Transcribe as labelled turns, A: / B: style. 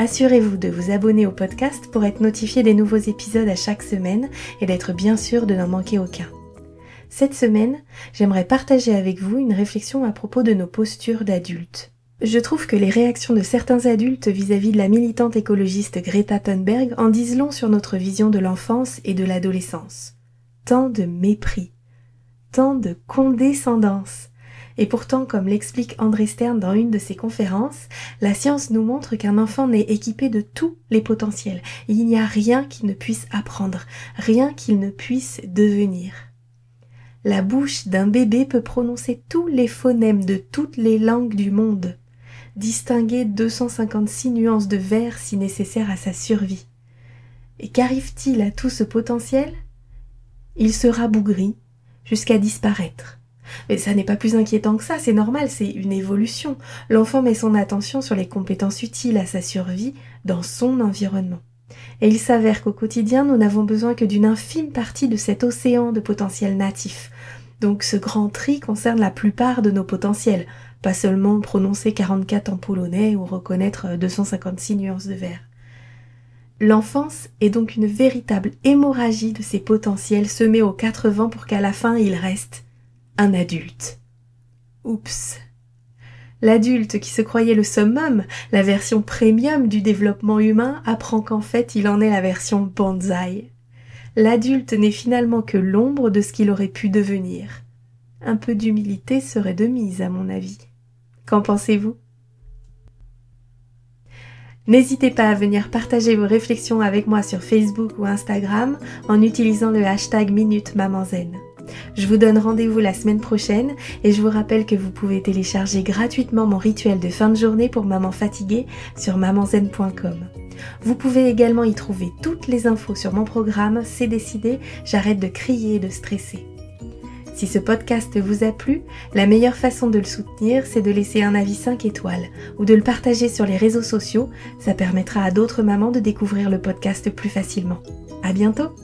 A: Assurez-vous de vous abonner au podcast pour être notifié des nouveaux épisodes à chaque semaine et d'être bien sûr de n'en manquer aucun. Cette semaine, j'aimerais partager avec vous une réflexion à propos de nos postures d'adultes. Je trouve que les réactions de certains adultes vis-à-vis de la militante écologiste Greta Thunberg en disent long sur notre vision de l'enfance et de l'adolescence. Tant de mépris, tant de condescendance, et pourtant, comme l'explique André Stern dans une de ses conférences, la science nous montre qu'un enfant n'est équipé de tous les potentiels. Il n'y a rien qu'il ne puisse apprendre, rien qu'il ne puisse devenir. La bouche d'un bébé peut prononcer tous les phonèmes de toutes les langues du monde, distinguer 256 nuances de vers si nécessaire à sa survie. Et qu'arrive-t-il à tout ce potentiel? Il se rabougrit jusqu'à disparaître. Mais ça n'est pas plus inquiétant que ça, c'est normal, c'est une évolution. L'enfant met son attention sur les compétences utiles à sa survie dans son environnement. Et il s'avère qu'au quotidien, nous n'avons besoin que d'une infime partie de cet océan de potentiel natif. Donc ce grand tri concerne la plupart de nos potentiels, pas seulement prononcer 44 en polonais ou reconnaître 256 nuances de vert. L'enfance est donc une véritable hémorragie de ces potentiels semés aux quatre vents pour qu'à la fin il reste un adulte. Oups. L'adulte qui se croyait le summum, la version premium du développement humain, apprend qu'en fait il en est la version bonsaï. L'adulte n'est finalement que l'ombre de ce qu'il aurait pu devenir. Un peu d'humilité serait de mise, à mon avis. Qu'en pensez-vous? N'hésitez pas à venir partager vos réflexions avec moi sur Facebook ou Instagram en utilisant le hashtag Minute je vous donne rendez-vous la semaine prochaine et je vous rappelle que vous pouvez télécharger gratuitement mon rituel de fin de journée pour maman fatiguée sur mamanzen.com. Vous pouvez également y trouver toutes les infos sur mon programme C'est décidé, j'arrête de crier et de stresser. Si ce podcast vous a plu, la meilleure façon de le soutenir, c'est de laisser un avis 5 étoiles ou de le partager sur les réseaux sociaux. Ça permettra à d'autres mamans de découvrir le podcast plus facilement. À bientôt!